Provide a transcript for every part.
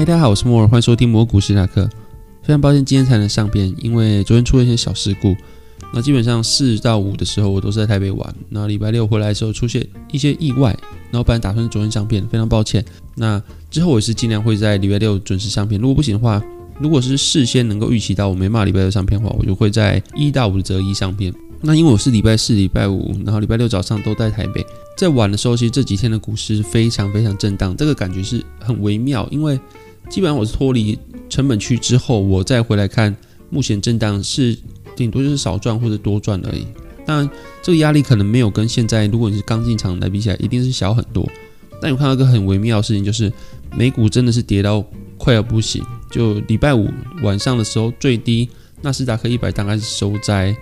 嗨，大家好，我是摩尔，欢迎收听摩股史塔克。非常抱歉今天才能上片，因为昨天出了一些小事故。那基本上四到五的时候我都是在台北玩，那礼拜六回来的时候出现一些意外，然后本来打算昨天上片，非常抱歉。那之后我也是尽量会在礼拜六准时上片，如果不行的话，如果是事先能够预期到我没骂礼拜六上片的话，我就会在一到五的择一上片。那因为我是礼拜四、礼拜五，然后礼拜六早上都在台北，在晚的时候，其实这几天的股市非常非常震荡，这个感觉是很微妙，因为基本上我是脱离成本区之后，我再回来看，目前震荡是顶多就是少赚或者多赚而已。当然，这个压力可能没有跟现在如果你是刚进场来比起来，一定是小很多。但有看到一个很微妙的事情，就是美股真的是跌到快要不行，就礼拜五晚上的时候，最低纳斯达克一百大概是收在。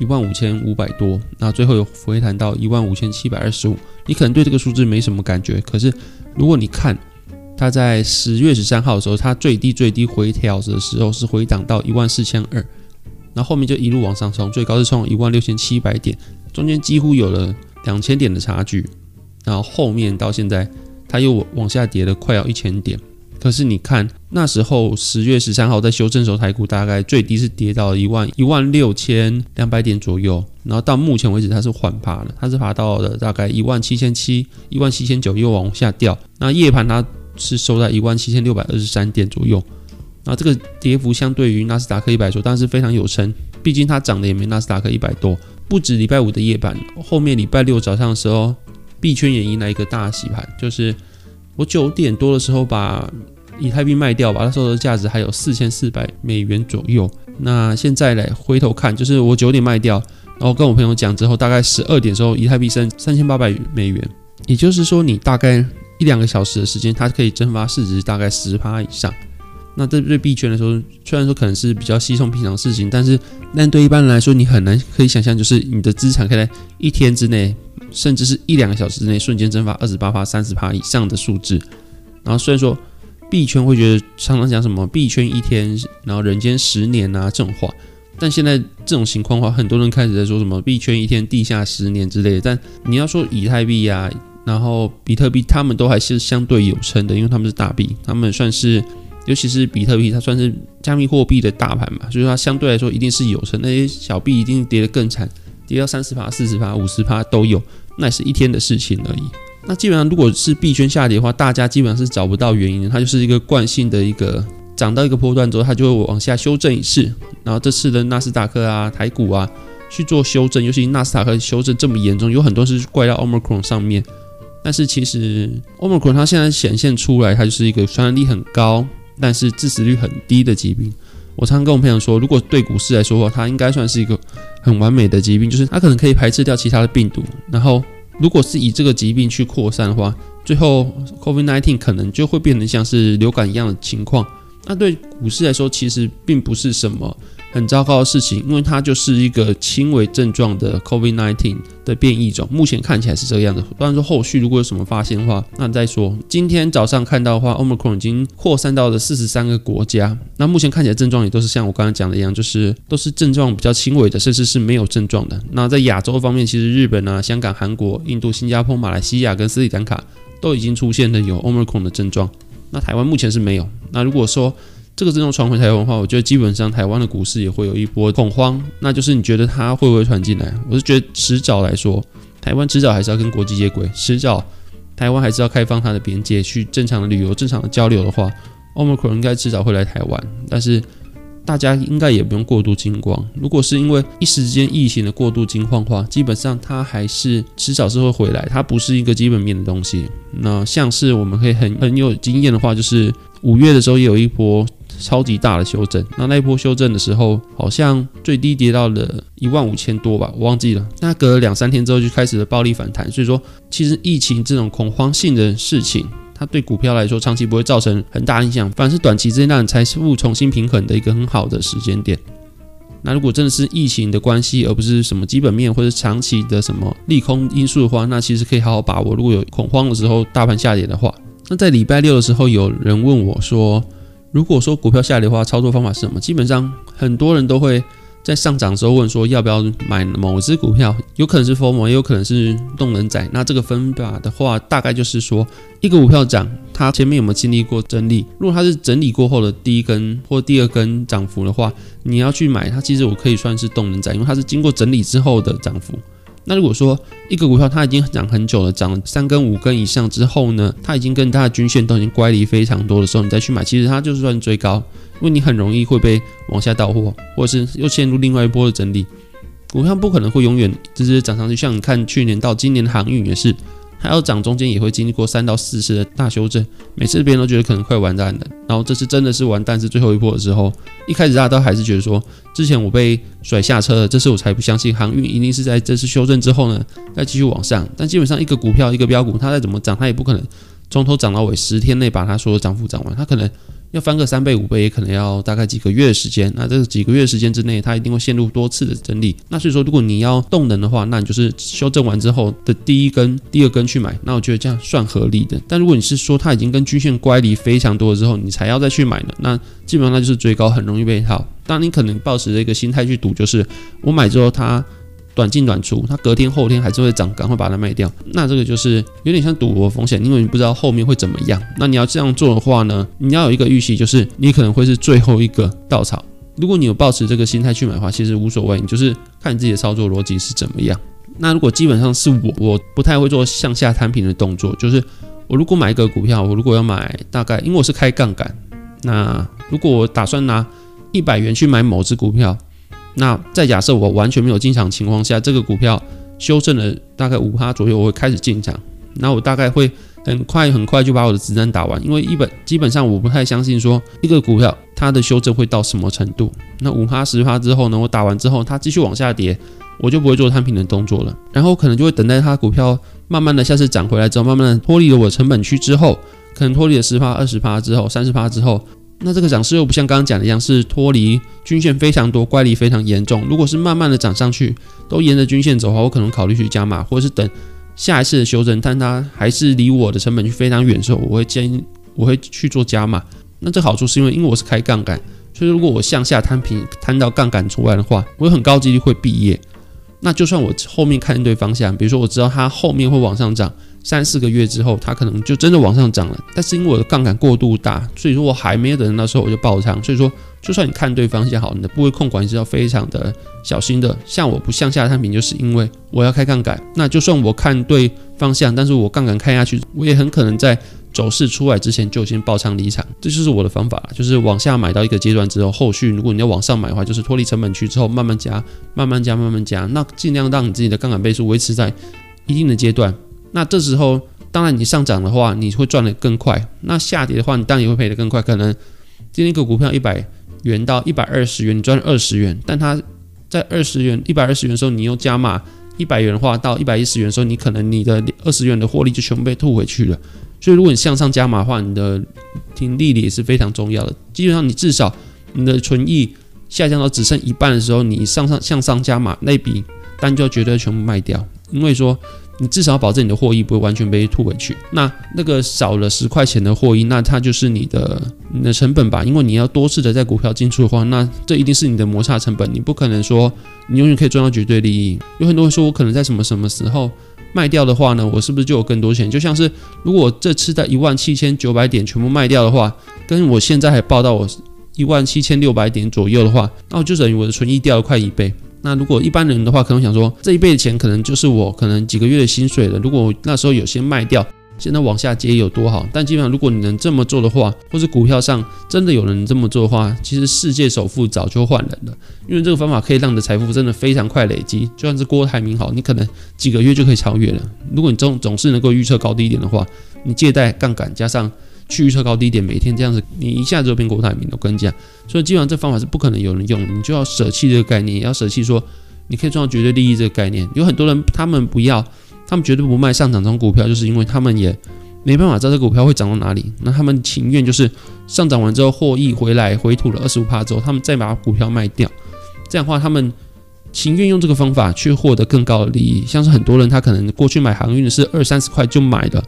一万五千五百多，那最后又回弹到一万五千七百二十五。你可能对这个数字没什么感觉，可是如果你看它在十月十三号的时候，它最低最低回调的时候是回档到一万四千二，然后后面就一路往上冲，最高是冲一万六千七百点，中间几乎有了两千点的差距，然后后面到现在它又往下跌了快要一千点。可是你看，那时候十月十三号在修正时候，台股大概最低是跌到一万一万六千两百点左右，然后到目前为止它是缓爬的，它是爬到了大概一万七千七、一万七千九，又往下掉。那夜盘它是收在一万七千六百二十三点左右，那这个跌幅相对于纳斯达克一百说，当然是非常有撑，毕竟它涨的也没纳斯达克一百多。不止礼拜五的夜盘，后面礼拜六早上的时候，币圈也迎来一个大洗盘，就是。我九点多的时候把以太币卖掉吧，那时候的价值还有四千四百美元左右。那现在来回头看，就是我九点卖掉，然后跟我朋友讲之后，大概十二点时候，以太币升三千八百美元。也就是说，你大概一两个小时的时间，它可以蒸发市值大概十趴以上。那这对币圈来说，虽然说可能是比较稀松平常的事情，但是但对一般人来说，你很难可以想象，就是你的资产可以在一天之内。甚至是一两个小时之内瞬间蒸发二十八趴、三十趴以上的数字。然后虽然说币圈会觉得常常讲什么币圈一天，然后人间十年啊这种话，但现在这种情况的话，很多人开始在说什么币圈一天，地下十年之类的。但你要说以太币啊，然后比特币，他们都还是相对有撑的，因为他们是大币，他们算是，尤其是比特币，它算是加密货币的大盘嘛，所以它相对来说一定是有撑。那些小币一定跌得更惨。跌到三十趴、四十趴、五十趴都有，那也是一天的事情而已。那基本上，如果是币圈下跌的话，大家基本上是找不到原因的，它就是一个惯性的一个涨到一个波段之后，它就会往下修正一次。然后这次的纳斯达克啊、台股啊去做修正，尤其纳斯达克修正这么严重，有很多是怪到 Omicron 上面。但是其实 Omicron 它现在显现出来，它就是一个传染力很高，但是致死率很低的疾病。我常常跟我朋友说，如果对股市来说的话，它应该算是一个很完美的疾病，就是它可能可以排斥掉其他的病毒。然后，如果是以这个疾病去扩散的话，最后 COVID-19 可能就会变成像是流感一样的情况。那对股市来说，其实并不是什么。很糟糕的事情，因为它就是一个轻微症状的 COVID-19 的变异种，目前看起来是这个样子。当然说后续如果有什么发现的话，那再说。今天早上看到的话，Omicron 已经扩散到了四十三个国家。那目前看起来症状也都是像我刚才讲的一样，就是都是症状比较轻微的，甚至是没有症状的。那在亚洲方面，其实日本啊、香港、韩国、印度、新加坡、马来西亚跟斯里兰卡都已经出现了有 Omicron 的症状。那台湾目前是没有。那如果说这个这种传回台湾的话，我觉得基本上台湾的股市也会有一波恐慌。那就是你觉得它会不会传进来？我是觉得迟早来说，台湾迟早还是要跟国际接轨，迟早台湾还是要开放它的边界，去正常的旅游、正常的交流的话，Omicron 应该迟早会来台湾。但是大家应该也不用过度惊慌。如果是因为一时间疫情的过度惊慌的话，基本上它还是迟早是会回来，它不是一个基本面的东西。那像是我们可以很很有经验的话，就是五月的时候也有一波。超级大的修正，那那一波修正的时候，好像最低跌到了一万五千多吧，我忘记了。那隔了两三天之后就开始了暴力反弹，所以说其实疫情这种恐慌性的事情，它对股票来说长期不会造成很大影响，反而是短期之内让财富重新平衡的一个很好的时间点。那如果真的是疫情的关系，而不是什么基本面或者长期的什么利空因素的话，那其实可以好好把握。如果有恐慌的时候，大盘下跌的话，那在礼拜六的时候，有人问我说。如果说股票下跌的话，操作方法是什么？基本上很多人都会在上涨的时候问说要不要买某只股票，有可能是 FOMO，也有可能是动能仔。那这个分法的话，大概就是说一个股票涨，它前面有没有经历过整理？如果它是整理过后的第一根或第二根涨幅的话，你要去买它，其实我可以算是动能仔，因为它是经过整理之后的涨幅。那如果说一个股票它已经涨很久了，涨了三根、五根以上之后呢，它已经跟它的均线都已经乖离非常多的时候，你再去买，其实它就是算追高，因为你很容易会被往下倒货，或者是又陷入另外一波的整理。股票不可能会永远直接涨上去，像你看去年到今年的航运也是。还要涨，中间也会经历过三到四次的大修正，每次别人都觉得可能快完蛋了，然后这次真的是完蛋，是最后一波的时候。一开始大家都还是觉得说，之前我被甩下车了，这次我才不相信航运一定是在这次修正之后呢，再继续往上。但基本上一个股票一个标股，它再怎么涨，它也不可能从头涨到尾，十天内把它所有涨幅涨完，它可能。要翻个三倍五倍，也可能要大概几个月时间。那这几个月时间之内，它一定会陷入多次的整理。那所以说，如果你要动能的话，那你就是修正完之后的第一根、第二根去买。那我觉得这样算合理的。但如果你是说它已经跟均线乖离非常多了之后，你才要再去买呢，那基本上那就是追高，很容易被套。当你可能抱持这个心态去赌，就是我买之后它。短进短出，它隔天后天还是会涨，赶快把它卖掉。那这个就是有点像赌博风险，因为你不知道后面会怎么样。那你要这样做的话呢，你要有一个预期，就是你可能会是最后一个稻草。如果你有抱持这个心态去买的话，其实无所谓，你就是看你自己的操作逻辑是怎么样。那如果基本上是我，我不太会做向下摊平的动作，就是我如果买一个股票，我如果要买大概，因为我是开杠杆，那如果我打算拿一百元去买某只股票。那在假设我完全没有进场情况下，这个股票修正了大概五趴左右，我会开始进场。那我大概会很快很快就把我的子弹打完，因为一本基本上我不太相信说一个股票它的修正会到什么程度。那五趴十趴之后呢，我打完之后它继续往下跌，我就不会做摊平的动作了。然后可能就会等待它股票慢慢的下次涨回来之后，慢慢的脱离了我成本区之后，可能脱离了十趴二十趴之后，三十趴之后。那这个涨势又不像刚刚讲的一样，是脱离均线非常多，乖离非常严重。如果是慢慢的涨上去，都沿着均线走的话，我可能考虑去加码，或者是等下一次的修正，但它还是离我的成本区非常远的时候，我会建议我会去做加码。那这好处是因为，因为我是开杠杆，所以如果我向下摊平摊到杠杆除外的话，我有很高几率会毕业。那就算我后面看对方向，比如说我知道它后面会往上涨。三四个月之后，它可能就真的往上涨了。但是因为我的杠杆过度大，所以说我还没有等到时候我就爆仓。所以说，就算你看对方向好，你的部位控管是要非常的小心的。像我不向下摊平，就是因为我要开杠杆。那就算我看对方向，但是我杠杆开下去，我也很可能在走势出来之前就先爆仓离场。这就是我的方法，就是往下买到一个阶段之后，后续如果你要往上买的话，就是脱离成本区之后慢慢加，慢慢加，慢慢加。那尽量让你自己的杠杆倍数维持在一定的阶段。那这时候，当然你上涨的话，你会赚得更快；那下跌的话，你当然也会赔得更快。可能今天一个股票一百元到一百二十元，你赚了二十元，但它在二十元、一百二十元的时候，你又加码一百元的话，到一百一十元的时候，你可能你的二十元的获利就全部被吐回去了。所以，如果你向上加码的话，你的听利力也是非常重要的。基本上，你至少你的存益下降到只剩一半的时候，你上上向上加码那笔单就要绝对全部卖掉，因为说。你至少要保证你的货益不会完全被吐回去。那那个少了十块钱的货益，那它就是你的你的成本吧？因为你要多次的在股票进出的话，那这一定是你的摩擦成本。你不可能说你永远可以赚到绝对利益。有很多人说我可能在什么什么时候卖掉的话呢？我是不是就有更多钱？就像是如果这次在一万七千九百点全部卖掉的话，跟我现在还报到我一万七千六百点左右的话，那我就等于我的存益掉了快一倍。那如果一般人的话，可能想说这一倍的钱可能就是我可能几个月的薪水了。如果我那时候有先卖掉，现在往下接有多好？但基本上，如果你能这么做的话，或者股票上真的有人这么做的话，其实世界首富早就换人了。因为这个方法可以让你的财富真的非常快累积。就算是郭台铭好，你可能几个月就可以超越了。如果你总总是能够预测高低点的话，你借贷杠杆加上。去预测高低点，每天这样子，你一下子就变郭台铭。我跟你讲，所以基本上这方法是不可能有人用，你就要舍弃这个概念，要舍弃说你可以赚到绝对利益这个概念。有很多人他们不要，他们绝对不卖上涨中股票，就是因为他们也没办法知道这股票会涨到哪里。那他们情愿就是上涨完之后获益回来回吐了二十五帕之后，他们再把股票卖掉。这样的话，他们情愿用这个方法去获得更高的利益。像是很多人他可能过去买航运的是二三十块就买的。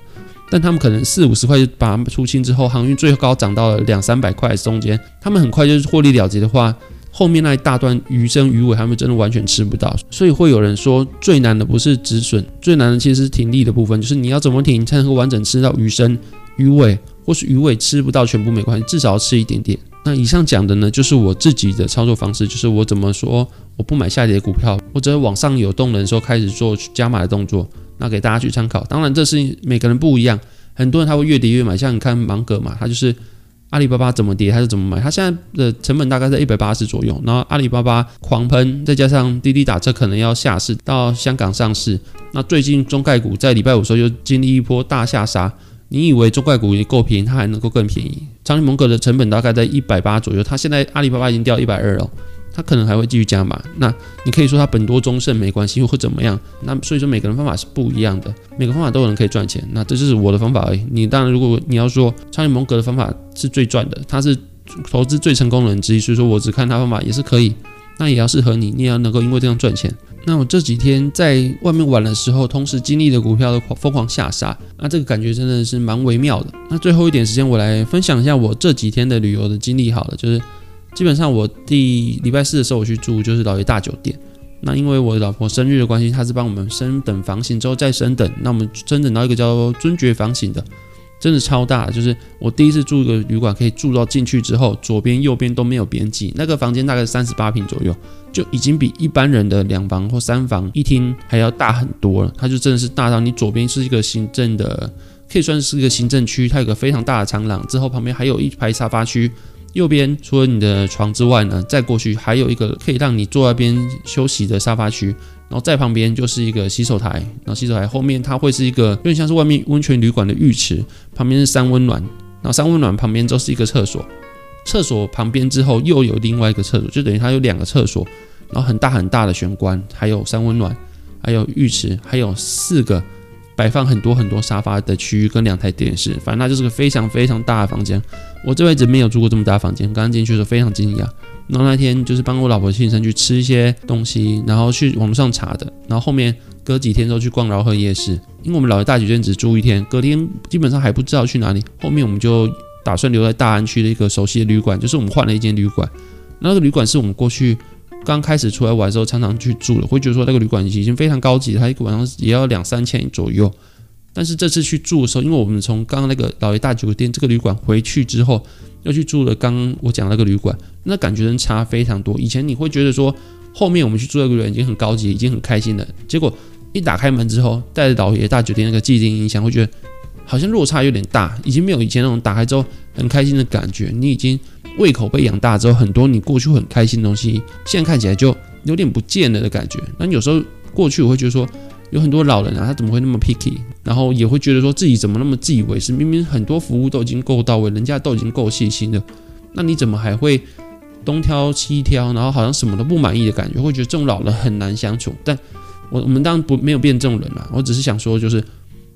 但他们可能四五十块就把它出清之后，航运最高涨到了两三百块中间，他们很快就是获利了结的话，后面那一大段鱼身鱼尾，他们真的完全吃不到。所以会有人说，最难的不是止损，最难的其实是停力的部分，就是你要怎么停才能够完整吃到鱼身、鱼尾，或是鱼尾吃不到全部没关系，至少要吃一点点。那以上讲的呢，就是我自己的操作方式，就是我怎么说我不买下跌的股票，或者往上有动能的时候开始做加码的动作，那给大家去参考。当然这是每个人不一样，很多人他会越跌越买，像你看芒格嘛，他就是阿里巴巴怎么跌还是怎么买，它现在的成本大概在一百八十左右，然后阿里巴巴狂喷，再加上滴滴打车可能要下市到香港上市，那最近中概股在礼拜五时候又经历一波大下杀。你以为中概股已经够便宜，它还能够更便宜？长利蒙格的成本大概在一百八左右，它现在阿里巴巴已经掉一百二了，他可能还会继续加码。那你可以说他本多中胜没关系，又或怎么样？那所以说每个人方法是不一样的，每个方法都有人可以赚钱。那这就是我的方法而已。你当然，如果你要说长利蒙格的方法是最赚的，他是投资最成功的人之一，所以说我只看他方法也是可以。那也要适合你，你也要能够因为这样赚钱。那我这几天在外面玩的时候，同时经历了股票的疯狂下杀，那这个感觉真的是蛮微妙的。那最后一点时间，我来分享一下我这几天的旅游的经历。好了，就是基本上我第礼拜四的时候我去住就是老爷大酒店。那因为我老婆生日的关系，她是帮我们升等房型之后再升等，那我们升等到一个叫尊爵房型的。真的超大，就是我第一次住一个旅馆，可以住到进去之后，左边右边都没有边际，那个房间大概三十八平左右，就已经比一般人的两房或三房一厅还要大很多了。它就真的是大到你左边是一个行政的，可以算是一个行政区，它有个非常大的长廊，之后旁边还有一排沙发区，右边除了你的床之外呢，再过去还有一个可以让你坐在边休息的沙发区。然后在旁边就是一个洗手台，然后洗手台后面它会是一个有点像是外面温泉旅馆的浴池，旁边是三温暖，然后三温暖旁边就是一个厕所，厕所旁边之后又有另外一个厕所，就等于它有两个厕所，然后很大很大的玄关，还有三温暖，还有浴池，还有四个摆放很多很多沙发的区域跟两台电视，反正它就是个非常非常大的房间，我这辈子没有住过这么大房间，刚刚进去的时候非常惊讶。然后那天就是帮我老婆庆生去吃一些东西，然后去网上查的。然后后面隔几天之后去逛饶河夜市，因为我们老爷大酒店只住一天，隔天基本上还不知道去哪里。后面我们就打算留在大安区的一个熟悉的旅馆，就是我们换了一间旅馆。那个旅馆是我们过去刚开始出来玩的时候常常去住的，会觉得说那个旅馆已经非常高级，它一个晚上也要两三千左右。但是这次去住的时候，因为我们从刚刚那个老爷大酒店这个旅馆回去之后。又去住了刚我讲那个旅馆，那感觉真差非常多。以前你会觉得说，后面我们去住那个旅馆已经很高级，已经很开心了。结果一打开门之后，带着老爷大酒店那个既定印象，会觉得好像落差有点大，已经没有以前那种打开之后很开心的感觉。你已经胃口被养大之后，很多你过去很开心的东西，现在看起来就有点不见了的感觉。那有时候过去我会觉得说。有很多老人啊，他怎么会那么 picky？然后也会觉得说自己怎么那么自以为是？明明很多服务都已经够到位，人家都已经够细心了，那你怎么还会东挑西挑？然后好像什么都不满意的感觉，会觉得这种老人很难相处。但我我们当然不没有变这种人啊，我只是想说，就是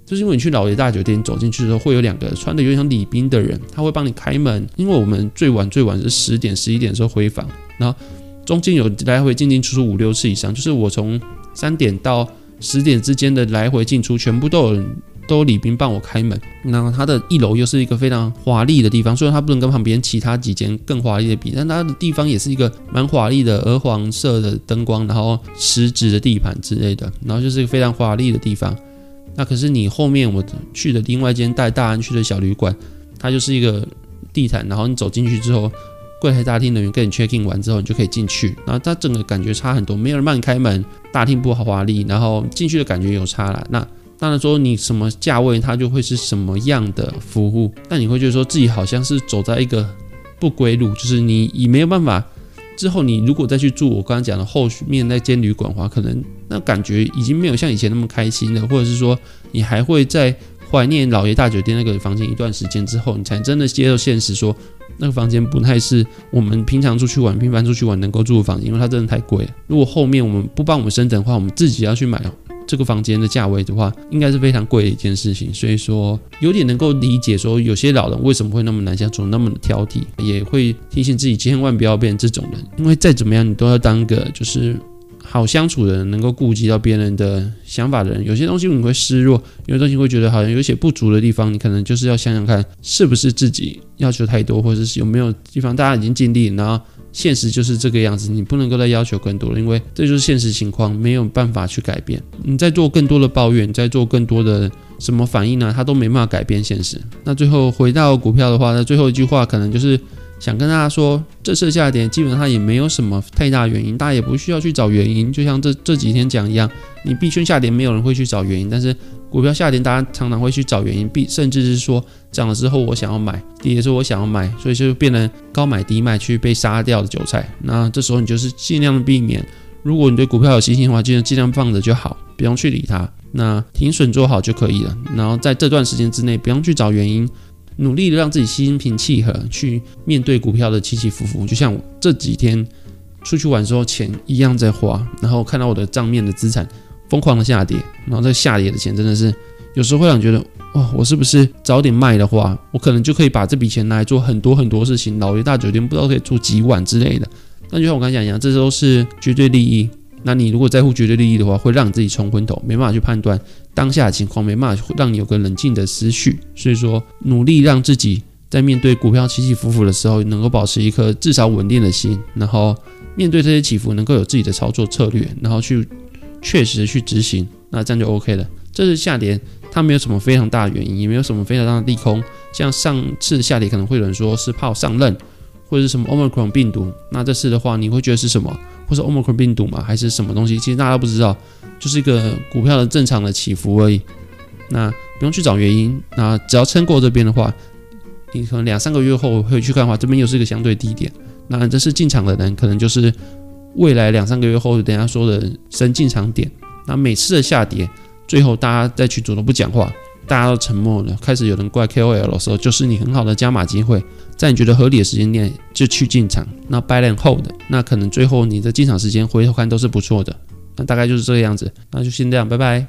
就是因为你去老爷大酒店走进去的时候，会有两个穿的有点像礼宾的人，他会帮你开门。因为我们最晚最晚是十点十一点的时候回房，然后中间有来回进进出出五六次以上，就是我从三点到。十点之间的来回进出，全部都有人都礼宾帮我开门。然后它的一楼又是一个非常华丽的地方，虽然它不能跟旁边其他几间更华丽的比，但它的地方也是一个蛮华丽的，鹅黄色的灯光，然后石质的地盘之类的，然后就是一个非常华丽的地方。那可是你后面我去的另外一间带大安区的小旅馆，它就是一个地毯，然后你走进去之后。柜台大厅人员跟你 check in 完之后，你就可以进去。然后它整个感觉差很多，没有人帮你开门，大厅不华丽，然后进去的感觉有差了。那当然说你什么价位，它就会是什么样的服务。但你会觉得说自己好像是走在一个不归路，就是你已没有办法。之后你如果再去住我刚刚讲的后面那间旅馆的话，可能那感觉已经没有像以前那么开心了，或者是说你还会在怀念老爷大酒店那个房间一段时间之后，你才真的接受现实说。那个房间不太是我们平常出去玩、频繁出去玩能够住的房间，因为它真的太贵了。如果后面我们不帮我们升等的话，我们自己要去买这个房间的价位的话，应该是非常贵的一件事情。所以说，有点能够理解说有些老人为什么会那么难相处、那么挑剔，也会提醒自己千万不要变成这种人，因为再怎么样你都要当个就是。好相处的人，能够顾及到别人的想法的人，有些东西你会示弱，有些东西会觉得好像有些不足的地方，你可能就是要想想看，是不是自己要求太多，或者是有没有地方大家已经尽力，然后现实就是这个样子，你不能够再要求更多了，因为这就是现实情况，没有办法去改变。你在做更多的抱怨，在做更多的什么反应呢？它都没办法改变现实。那最后回到股票的话，那最后一句话可能就是想跟大家说，这次下跌基本上也没有什么太大原因，大家也不需要去找原因。就像这这几天讲一样，你币圈下跌没有人会去找原因，但是。股票下跌，大家常常会去找原因，必甚至是说涨了之后我想要买，跌的时候我想要买，所以就变成高买低卖去被杀掉的韭菜。那这时候你就是尽量避免，如果你对股票有信心的话，就尽量放着就好，不用去理它。那停损做好就可以了。然后在这段时间之内，不用去找原因，努力的让自己心平气和去面对股票的起起伏伏。就像我这几天出去玩时候，钱一样在花，然后看到我的账面的资产。疯狂的下跌，然后这下跌的钱真的是有时候会让你觉得，哇，我是不是早点卖的话，我可能就可以把这笔钱拿来做很多很多事情，老爷大酒店不知道可以住几晚之类的。那就像我刚才讲一样，这都是绝对利益。那你如果在乎绝对利益的话，会让你自己冲昏头，没办法去判断当下的情况，没办法让你有个冷静的思绪。所以说，努力让自己在面对股票起起伏伏的时候，能够保持一颗至少稳定的心，然后面对这些起伏，能够有自己的操作策略，然后去。确实去执行，那这样就 OK 了。这是下跌，它没有什么非常大的原因，也没有什么非常大的利空。像上次下跌，可能会有人说是怕上任，或者是什么 Omicron 病毒。那这次的话，你会觉得是什么？或是 Omicron 病毒吗？还是什么东西？其实大家都不知道，就是一个股票的正常的起伏而已。那不用去找原因，那只要撑过这边的话，你可能两三个月后会去看的话，这边又是一个相对低点。那这是进场的人，可能就是。未来两三个月后，等下说的升进场点，那每次的下跌，最后大家再去主动不讲话，大家都沉默了，开始有人怪 KOL 的时候，就是你很好的加码机会，在你觉得合理的时间点就去进场。那 buy and hold，那可能最后你的进场时间回头看都是不错的。那大概就是这个样子，那就先这样，拜拜。